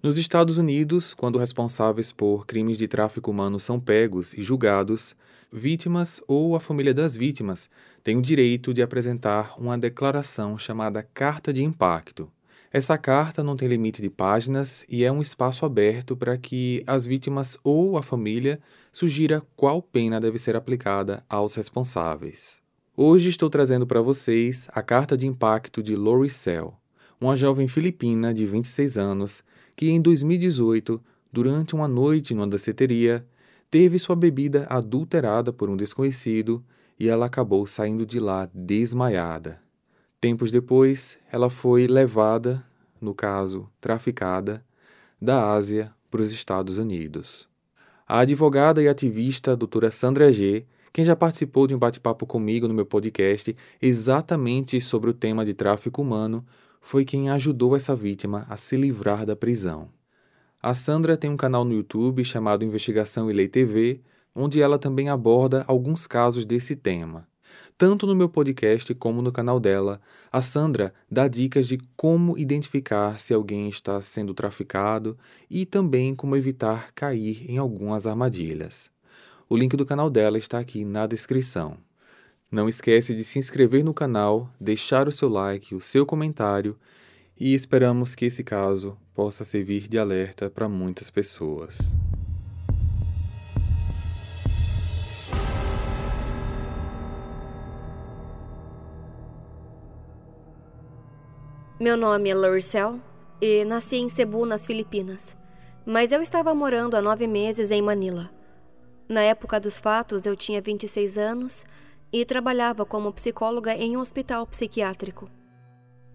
Nos Estados Unidos, quando responsáveis por crimes de tráfico humano são pegos e julgados, vítimas ou a família das vítimas têm o direito de apresentar uma declaração chamada Carta de Impacto. Essa carta não tem limite de páginas e é um espaço aberto para que as vítimas ou a família sugira qual pena deve ser aplicada aos responsáveis. Hoje estou trazendo para vocês a carta de impacto de Lori Sell, uma jovem filipina de 26 anos que em 2018, durante uma noite numa danceteria, teve sua bebida adulterada por um desconhecido e ela acabou saindo de lá desmaiada. Tempos depois, ela foi levada, no caso, traficada, da Ásia para os Estados Unidos. A advogada e ativista doutora Sandra G., quem já participou de um bate-papo comigo no meu podcast exatamente sobre o tema de tráfico humano, foi quem ajudou essa vítima a se livrar da prisão. A Sandra tem um canal no YouTube chamado Investigação e Lei TV, onde ela também aborda alguns casos desse tema. Tanto no meu podcast como no canal dela, a Sandra dá dicas de como identificar se alguém está sendo traficado e também como evitar cair em algumas armadilhas. O link do canal dela está aqui na descrição. Não esquece de se inscrever no canal, deixar o seu like, o seu comentário e esperamos que esse caso possa servir de alerta para muitas pessoas. Meu nome é Larissel e nasci em Cebu, nas Filipinas, mas eu estava morando há nove meses em Manila. Na época dos fatos, eu tinha 26 anos e trabalhava como psicóloga em um hospital psiquiátrico.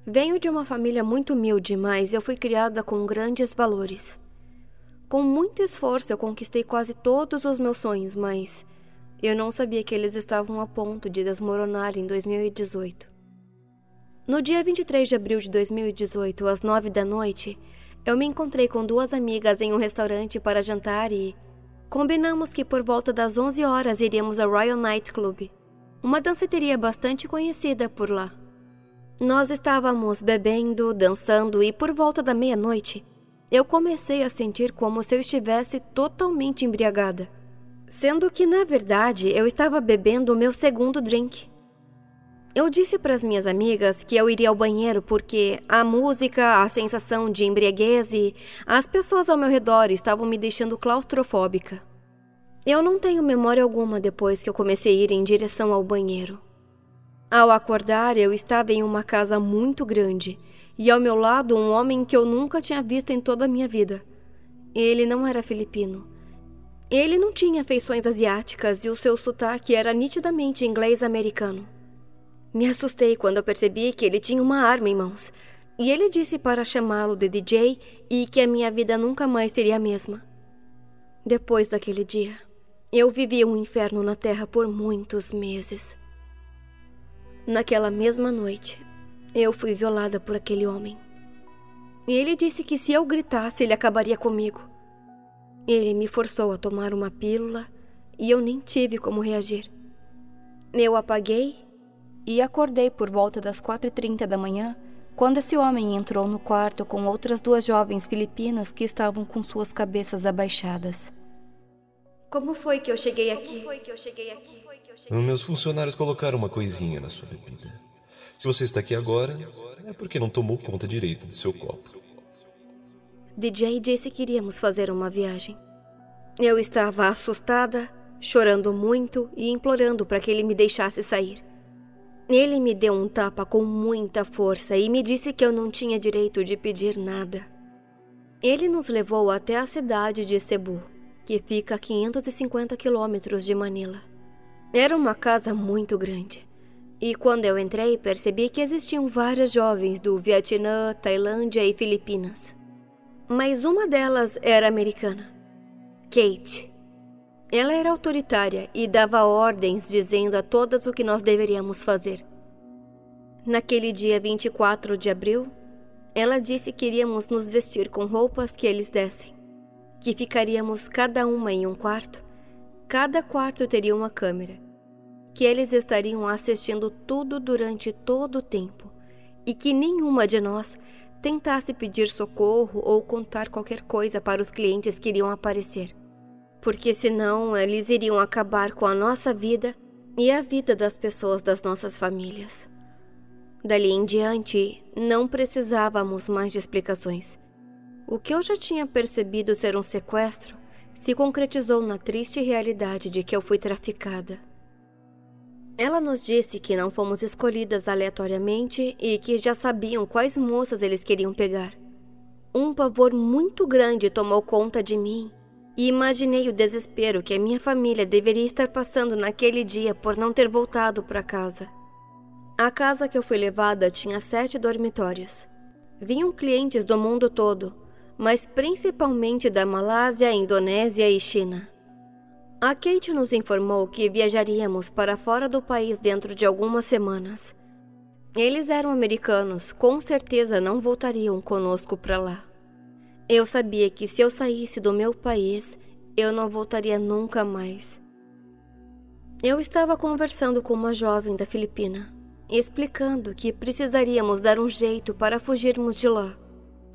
Venho de uma família muito humilde, mas eu fui criada com grandes valores. Com muito esforço, eu conquistei quase todos os meus sonhos, mas eu não sabia que eles estavam a ponto de desmoronar em 2018. No dia 23 de abril de 2018, às 9 da noite, eu me encontrei com duas amigas em um restaurante para jantar e combinamos que por volta das 11 horas iríamos ao Royal Night Club uma danceteria bastante conhecida por lá. Nós estávamos bebendo, dançando e por volta da meia-noite, eu comecei a sentir como se eu estivesse totalmente embriagada, sendo que na verdade eu estava bebendo o meu segundo drink. Eu disse para as minhas amigas que eu iria ao banheiro porque a música, a sensação de embriaguez e as pessoas ao meu redor estavam me deixando claustrofóbica. Eu não tenho memória alguma depois que eu comecei a ir em direção ao banheiro. Ao acordar, eu estava em uma casa muito grande e ao meu lado um homem que eu nunca tinha visto em toda a minha vida. Ele não era filipino. Ele não tinha feições asiáticas e o seu sotaque era nitidamente inglês americano. Me assustei quando eu percebi que ele tinha uma arma em mãos, e ele disse para chamá-lo de DJ e que a minha vida nunca mais seria a mesma. Depois daquele dia, eu vivi um inferno na Terra por muitos meses. Naquela mesma noite, eu fui violada por aquele homem. E ele disse que se eu gritasse, ele acabaria comigo. Ele me forçou a tomar uma pílula e eu nem tive como reagir. Eu apaguei e acordei por volta das 4h30 da manhã, quando esse homem entrou no quarto com outras duas jovens filipinas que estavam com suas cabeças abaixadas. Como foi que eu cheguei aqui? Meus funcionários colocaram uma coisinha na sua bebida. Se você está aqui agora, é porque não tomou conta direito do seu copo. DJ disse que iríamos fazer uma viagem. Eu estava assustada, chorando muito e implorando para que ele me deixasse sair. Ele me deu um tapa com muita força e me disse que eu não tinha direito de pedir nada. Ele nos levou até a cidade de Cebu que fica a 550 quilômetros de Manila. Era uma casa muito grande. E quando eu entrei, percebi que existiam várias jovens do Vietnã, Tailândia e Filipinas. Mas uma delas era americana, Kate. Ela era autoritária e dava ordens dizendo a todas o que nós deveríamos fazer. Naquele dia 24 de abril, ela disse que iríamos nos vestir com roupas que eles dessem que ficaríamos cada uma em um quarto, cada quarto teria uma câmera, que eles estariam assistindo tudo durante todo o tempo e que nenhuma de nós tentasse pedir socorro ou contar qualquer coisa para os clientes que iriam aparecer. Porque senão eles iriam acabar com a nossa vida e a vida das pessoas das nossas famílias. Dali em diante, não precisávamos mais de explicações. O que eu já tinha percebido ser um sequestro se concretizou na triste realidade de que eu fui traficada. Ela nos disse que não fomos escolhidas aleatoriamente e que já sabiam quais moças eles queriam pegar. Um pavor muito grande tomou conta de mim e imaginei o desespero que a minha família deveria estar passando naquele dia por não ter voltado para casa. A casa que eu fui levada tinha sete dormitórios. Vinham clientes do mundo todo, mas principalmente da Malásia, Indonésia e China. A Kate nos informou que viajaríamos para fora do país dentro de algumas semanas. Eles eram americanos, com certeza não voltariam conosco para lá. Eu sabia que se eu saísse do meu país, eu não voltaria nunca mais. Eu estava conversando com uma jovem da Filipina, explicando que precisaríamos dar um jeito para fugirmos de lá.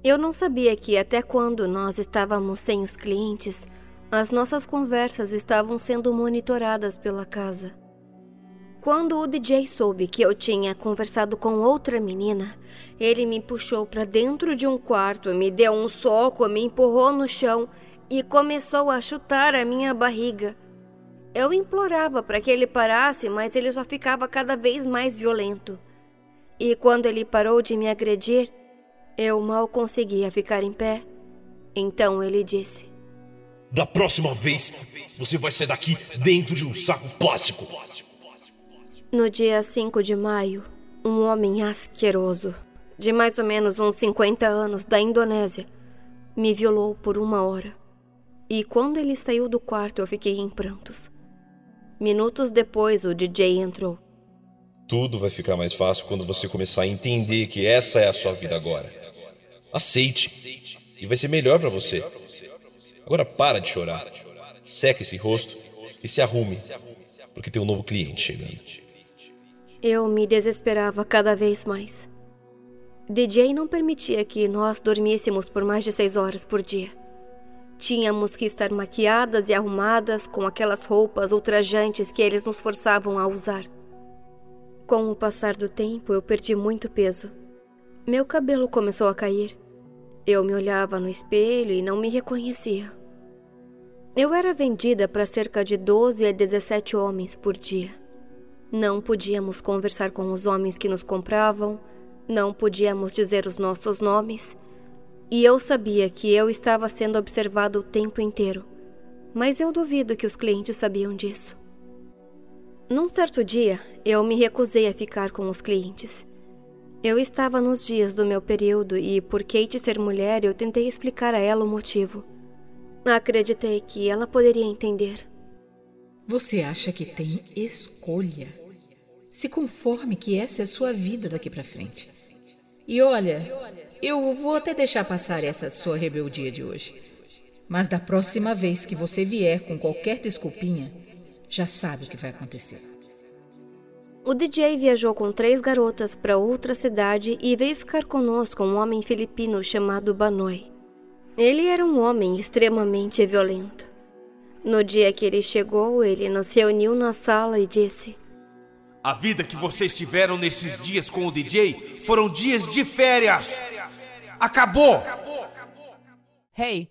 Eu não sabia que até quando nós estávamos sem os clientes, as nossas conversas estavam sendo monitoradas pela casa. Quando o DJ soube que eu tinha conversado com outra menina, ele me puxou para dentro de um quarto, me deu um soco, me empurrou no chão e começou a chutar a minha barriga. Eu implorava para que ele parasse, mas ele só ficava cada vez mais violento. E quando ele parou de me agredir, eu mal conseguia ficar em pé. Então ele disse: da próxima vez, você vai sair daqui dentro de um saco plástico. No dia 5 de maio, um homem asqueroso, de mais ou menos uns 50 anos, da Indonésia, me violou por uma hora. E quando ele saiu do quarto, eu fiquei em prantos. Minutos depois, o DJ entrou. Tudo vai ficar mais fácil quando você começar a entender que essa é a sua vida agora. Aceite. E vai ser melhor para você. Agora para de chorar. Seque esse rosto e se arrume, porque tem um novo cliente chegando. Eu me desesperava cada vez mais. DJ não permitia que nós dormíssemos por mais de seis horas por dia. Tínhamos que estar maquiadas e arrumadas com aquelas roupas ultrajantes que eles nos forçavam a usar. Com o passar do tempo, eu perdi muito peso. Meu cabelo começou a cair. Eu me olhava no espelho e não me reconhecia. Eu era vendida para cerca de 12 a 17 homens por dia. Não podíamos conversar com os homens que nos compravam, não podíamos dizer os nossos nomes, e eu sabia que eu estava sendo observado o tempo inteiro, mas eu duvido que os clientes sabiam disso. Num certo dia, eu me recusei a ficar com os clientes. Eu estava nos dias do meu período e, por Kate ser mulher, eu tentei explicar a ela o motivo. Acreditei que ela poderia entender. Você acha que tem escolha? Se conforme que essa é a sua vida daqui para frente. E olha, eu vou até deixar passar essa sua rebeldia de hoje. Mas da próxima vez que você vier com qualquer desculpinha, já sabe o que vai acontecer. O DJ viajou com três garotas para outra cidade e veio ficar conosco um homem filipino chamado Banoi. Ele era um homem extremamente violento. No dia que ele chegou, ele nos reuniu na sala e disse: A vida que vocês tiveram nesses dias com o DJ foram dias de férias. Acabou! Hey,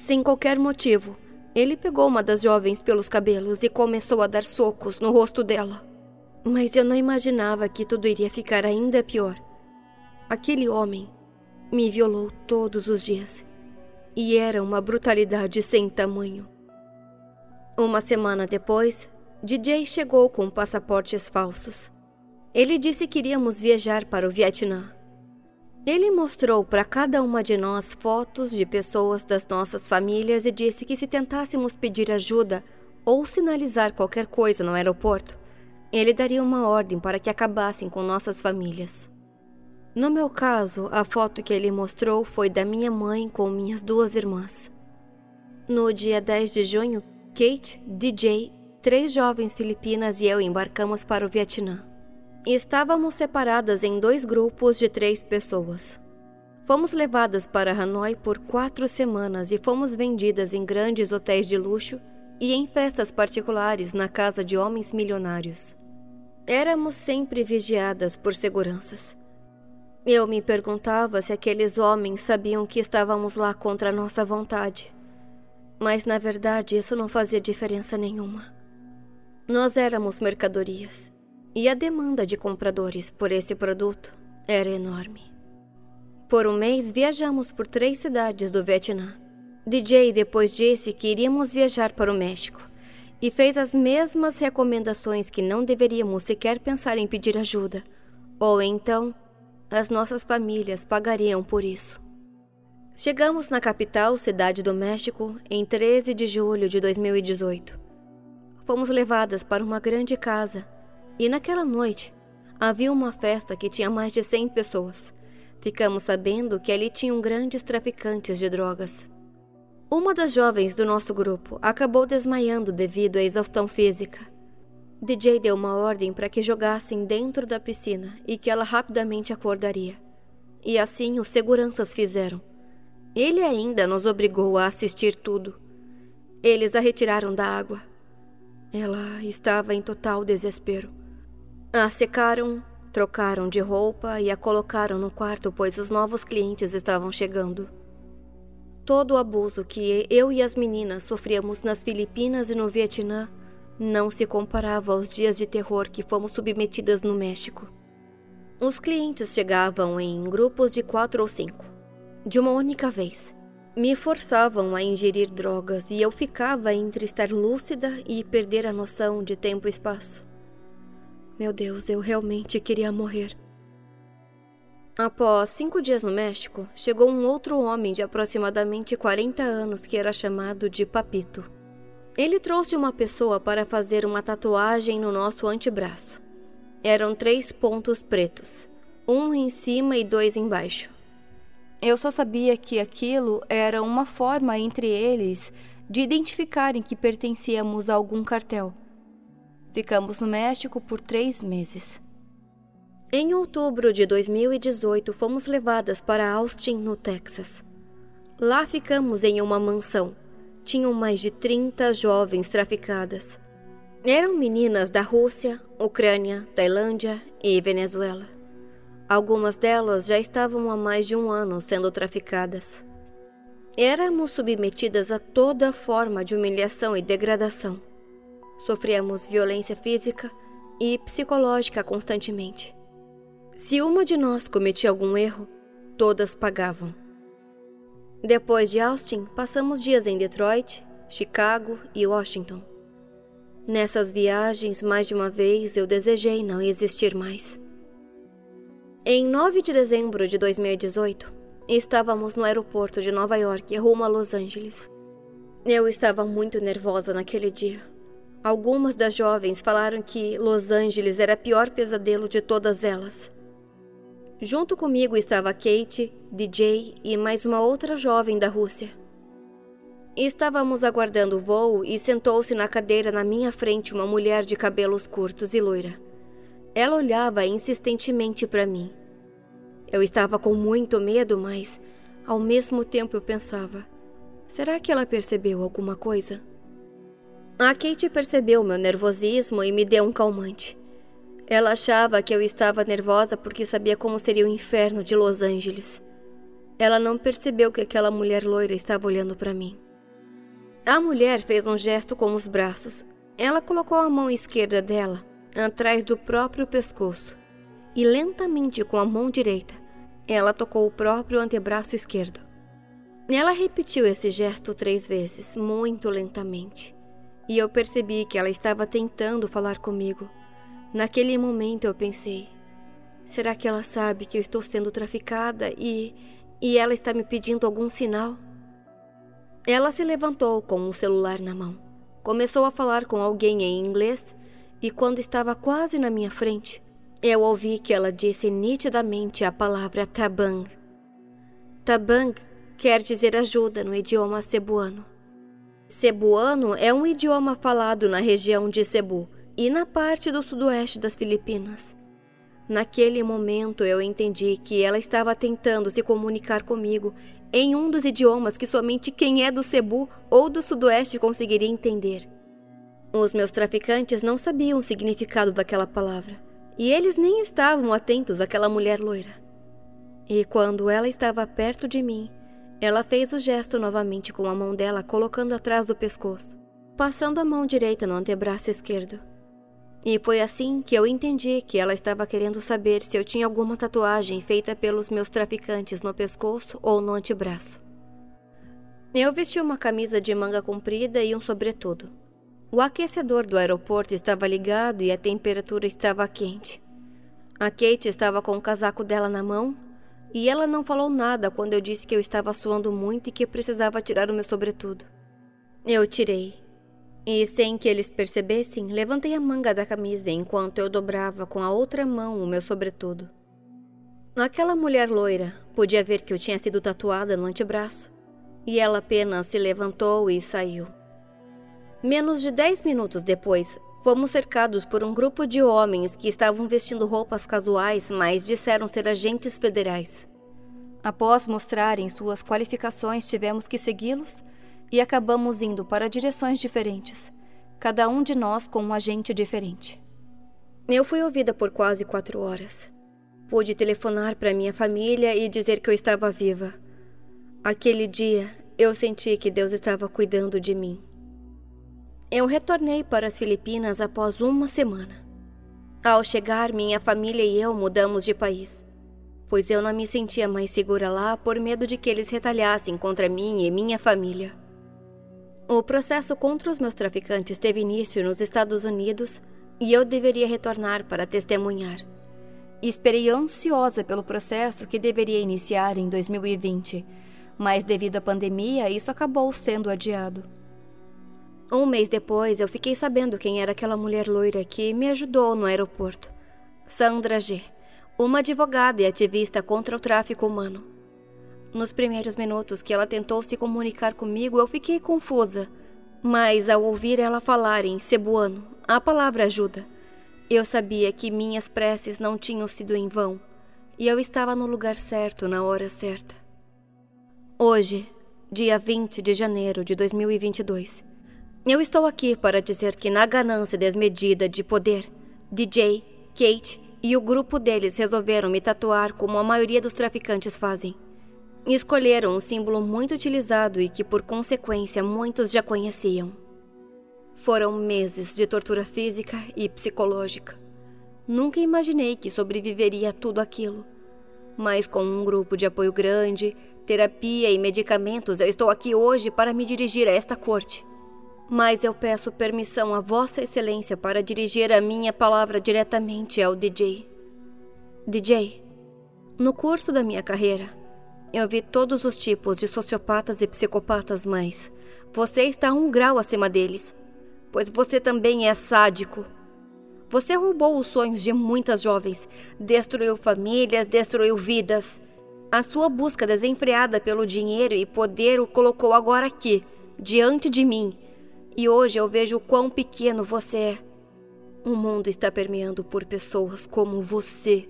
Sem qualquer motivo, ele pegou uma das jovens pelos cabelos e começou a dar socos no rosto dela. Mas eu não imaginava que tudo iria ficar ainda pior. Aquele homem me violou todos os dias. E era uma brutalidade sem tamanho. Uma semana depois, DJ chegou com passaportes falsos. Ele disse que iríamos viajar para o Vietnã. Ele mostrou para cada uma de nós fotos de pessoas das nossas famílias e disse que se tentássemos pedir ajuda ou sinalizar qualquer coisa no aeroporto, ele daria uma ordem para que acabassem com nossas famílias. No meu caso, a foto que ele mostrou foi da minha mãe com minhas duas irmãs. No dia 10 de junho, Kate, DJ, três jovens filipinas e eu embarcamos para o Vietnã. Estávamos separadas em dois grupos de três pessoas. Fomos levadas para Hanoi por quatro semanas e fomos vendidas em grandes hotéis de luxo e em festas particulares na casa de homens milionários. Éramos sempre vigiadas por seguranças. Eu me perguntava se aqueles homens sabiam que estávamos lá contra nossa vontade. Mas na verdade isso não fazia diferença nenhuma. Nós éramos mercadorias e a demanda de compradores por esse produto era enorme. Por um mês viajamos por três cidades do Vietnã. DJ depois disse que iríamos viajar para o México e fez as mesmas recomendações que não deveríamos sequer pensar em pedir ajuda, ou então as nossas famílias pagariam por isso. Chegamos na capital, cidade do México, em 13 de julho de 2018. Fomos levadas para uma grande casa e naquela noite havia uma festa que tinha mais de 100 pessoas. Ficamos sabendo que ali tinham grandes traficantes de drogas. Uma das jovens do nosso grupo acabou desmaiando devido à exaustão física. DJ deu uma ordem para que jogassem dentro da piscina e que ela rapidamente acordaria. E assim os seguranças fizeram. Ele ainda nos obrigou a assistir tudo. Eles a retiraram da água. Ela estava em total desespero. A secaram, trocaram de roupa e a colocaram no quarto, pois os novos clientes estavam chegando. Todo o abuso que eu e as meninas sofríamos nas Filipinas e no Vietnã não se comparava aos dias de terror que fomos submetidas no México. Os clientes chegavam em grupos de quatro ou cinco, de uma única vez. Me forçavam a ingerir drogas e eu ficava entre estar lúcida e perder a noção de tempo e espaço. Meu Deus, eu realmente queria morrer. Após cinco dias no México, chegou um outro homem de aproximadamente 40 anos que era chamado de Papito. Ele trouxe uma pessoa para fazer uma tatuagem no nosso antebraço. Eram três pontos pretos, um em cima e dois embaixo. Eu só sabia que aquilo era uma forma entre eles de identificarem que pertencíamos a algum cartel. Ficamos no México por três meses. Em outubro de 2018, fomos levadas para Austin, no Texas. Lá ficamos em uma mansão. Tinham mais de 30 jovens traficadas. Eram meninas da Rússia, Ucrânia, Tailândia e Venezuela. Algumas delas já estavam há mais de um ano sendo traficadas. Éramos submetidas a toda forma de humilhação e degradação. Sofríamos violência física e psicológica constantemente. Se uma de nós cometia algum erro, todas pagavam. Depois de Austin, passamos dias em Detroit, Chicago e Washington. Nessas viagens, mais de uma vez, eu desejei não existir mais. Em 9 de dezembro de 2018, estávamos no aeroporto de Nova York, rumo a Los Angeles. Eu estava muito nervosa naquele dia. Algumas das jovens falaram que Los Angeles era o pior pesadelo de todas elas. Junto comigo estava Kate, DJ e mais uma outra jovem da Rússia. Estávamos aguardando o voo e sentou-se na cadeira na minha frente uma mulher de cabelos curtos e loira. Ela olhava insistentemente para mim. Eu estava com muito medo, mas ao mesmo tempo eu pensava: será que ela percebeu alguma coisa? A Kate percebeu meu nervosismo e me deu um calmante. Ela achava que eu estava nervosa porque sabia como seria o inferno de Los Angeles. Ela não percebeu que aquela mulher loira estava olhando para mim. A mulher fez um gesto com os braços. Ela colocou a mão esquerda dela atrás do próprio pescoço e lentamente com a mão direita ela tocou o próprio antebraço esquerdo. Ela repetiu esse gesto três vezes, muito lentamente, e eu percebi que ela estava tentando falar comigo Naquele momento eu pensei: Será que ela sabe que eu estou sendo traficada e. e ela está me pedindo algum sinal? Ela se levantou com o celular na mão. Começou a falar com alguém em inglês e, quando estava quase na minha frente, eu ouvi que ela disse nitidamente a palavra tabang. Tabang quer dizer ajuda no idioma cebuano. Cebuano é um idioma falado na região de Cebu e na parte do sudoeste das Filipinas. Naquele momento eu entendi que ela estava tentando se comunicar comigo em um dos idiomas que somente quem é do Cebu ou do Sudoeste conseguiria entender. Os meus traficantes não sabiam o significado daquela palavra, e eles nem estavam atentos àquela mulher loira. E quando ela estava perto de mim, ela fez o gesto novamente com a mão dela colocando atrás do pescoço, passando a mão direita no antebraço esquerdo. E foi assim que eu entendi que ela estava querendo saber se eu tinha alguma tatuagem feita pelos meus traficantes no pescoço ou no antebraço. Eu vesti uma camisa de manga comprida e um sobretudo. O aquecedor do aeroporto estava ligado e a temperatura estava quente. A Kate estava com o casaco dela na mão e ela não falou nada quando eu disse que eu estava suando muito e que precisava tirar o meu sobretudo. Eu tirei e, sem que eles percebessem, levantei a manga da camisa enquanto eu dobrava com a outra mão o meu sobretudo. Aquela mulher loira podia ver que eu tinha sido tatuada no antebraço, e ela apenas se levantou e saiu. Menos de dez minutos depois, fomos cercados por um grupo de homens que estavam vestindo roupas casuais, mas disseram ser agentes federais. Após mostrarem suas qualificações, tivemos que segui-los e acabamos indo para direções diferentes, cada um de nós com um agente diferente. Eu fui ouvida por quase quatro horas. Pude telefonar para minha família e dizer que eu estava viva. Aquele dia, eu senti que Deus estava cuidando de mim. Eu retornei para as Filipinas após uma semana. Ao chegar, minha família e eu mudamos de país, pois eu não me sentia mais segura lá por medo de que eles retalhassem contra mim e minha família. O processo contra os meus traficantes teve início nos Estados Unidos e eu deveria retornar para testemunhar. Esperei ansiosa pelo processo que deveria iniciar em 2020, mas devido à pandemia, isso acabou sendo adiado. Um mês depois, eu fiquei sabendo quem era aquela mulher loira que me ajudou no aeroporto. Sandra G., uma advogada e ativista contra o tráfico humano. Nos primeiros minutos que ela tentou se comunicar comigo, eu fiquei confusa. Mas ao ouvir ela falar em cebuano, a palavra ajuda, eu sabia que minhas preces não tinham sido em vão e eu estava no lugar certo na hora certa. Hoje, dia 20 de janeiro de 2022, eu estou aqui para dizer que, na ganância desmedida de poder, DJ, Kate e o grupo deles resolveram me tatuar como a maioria dos traficantes fazem. Escolheram um símbolo muito utilizado e que, por consequência, muitos já conheciam. Foram meses de tortura física e psicológica. Nunca imaginei que sobreviveria a tudo aquilo. Mas com um grupo de apoio grande, terapia e medicamentos, eu estou aqui hoje para me dirigir a esta corte. Mas eu peço permissão a Vossa Excelência para dirigir a minha palavra diretamente ao DJ. DJ, no curso da minha carreira, eu vi todos os tipos de sociopatas e psicopatas, mas você está um grau acima deles, pois você também é sádico. Você roubou os sonhos de muitas jovens, destruiu famílias, destruiu vidas. A sua busca desenfreada pelo dinheiro e poder o colocou agora aqui, diante de mim. E hoje eu vejo o quão pequeno você é. O mundo está permeando por pessoas como você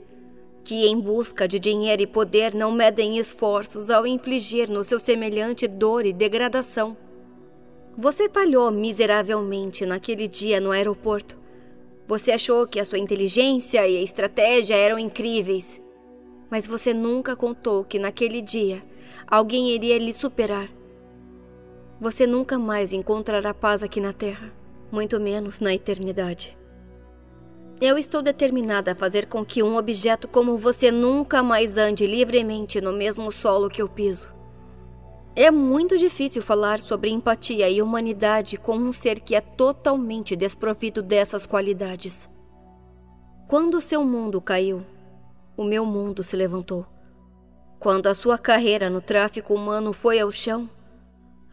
que, em busca de dinheiro e poder, não medem esforços ao infligir no seu semelhante dor e degradação. Você falhou miseravelmente naquele dia no aeroporto. Você achou que a sua inteligência e a estratégia eram incríveis. Mas você nunca contou que naquele dia alguém iria lhe superar. Você nunca mais encontrará paz aqui na Terra, muito menos na eternidade. Eu estou determinada a fazer com que um objeto como você nunca mais ande livremente no mesmo solo que eu piso. É muito difícil falar sobre empatia e humanidade com um ser que é totalmente desprovido dessas qualidades. Quando seu mundo caiu, o meu mundo se levantou. Quando a sua carreira no tráfico humano foi ao chão,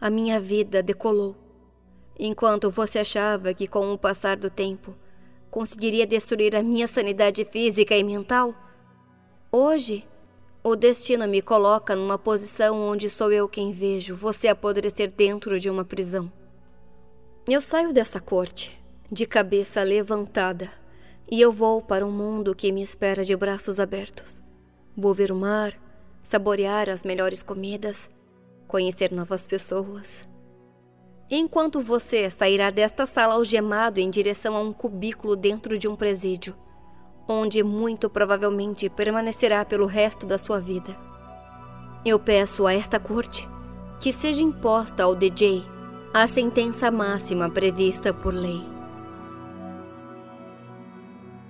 a minha vida decolou. Enquanto você achava que, com o passar do tempo, conseguiria destruir a minha sanidade física e mental, hoje o destino me coloca numa posição onde sou eu quem vejo você apodrecer dentro de uma prisão. Eu saio dessa corte, de cabeça levantada, e eu vou para um mundo que me espera de braços abertos. Vou ver o mar, saborear as melhores comidas, conhecer novas pessoas. Enquanto você sairá desta sala algemado em direção a um cubículo dentro de um presídio, onde muito provavelmente permanecerá pelo resto da sua vida. Eu peço a esta corte que seja imposta ao DJ a sentença máxima prevista por lei.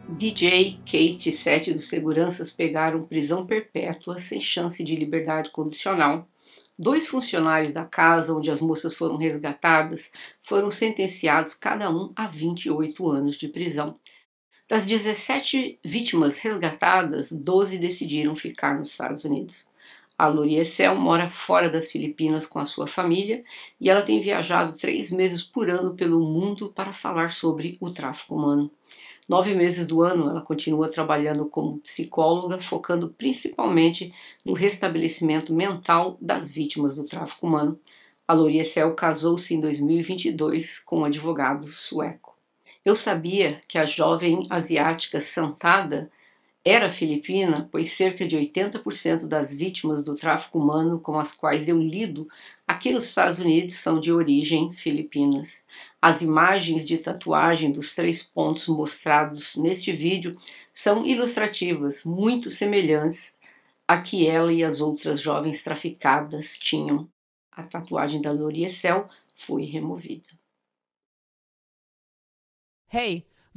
DJ, Kate e sete dos seguranças pegaram prisão perpétua sem chance de liberdade condicional. Dois funcionários da casa onde as moças foram resgatadas foram sentenciados cada um a 28 anos de prisão. Das 17 vítimas resgatadas, 12 decidiram ficar nos Estados Unidos. A Loriecel mora fora das Filipinas com a sua família e ela tem viajado três meses por ano pelo mundo para falar sobre o tráfico humano. Nove meses do ano, ela continua trabalhando como psicóloga, focando principalmente no restabelecimento mental das vítimas do tráfico humano. A Loriecel casou-se em 2022 com um advogado sueco. Eu sabia que a jovem asiática Santada era filipina, pois cerca de 80% das vítimas do tráfico humano com as quais eu lido aqui nos Estados Unidos são de origem filipinas. As imagens de tatuagem dos três pontos mostrados neste vídeo são ilustrativas, muito semelhantes a que ela e as outras jovens traficadas tinham. A tatuagem da Loriecel foi removida. Hey!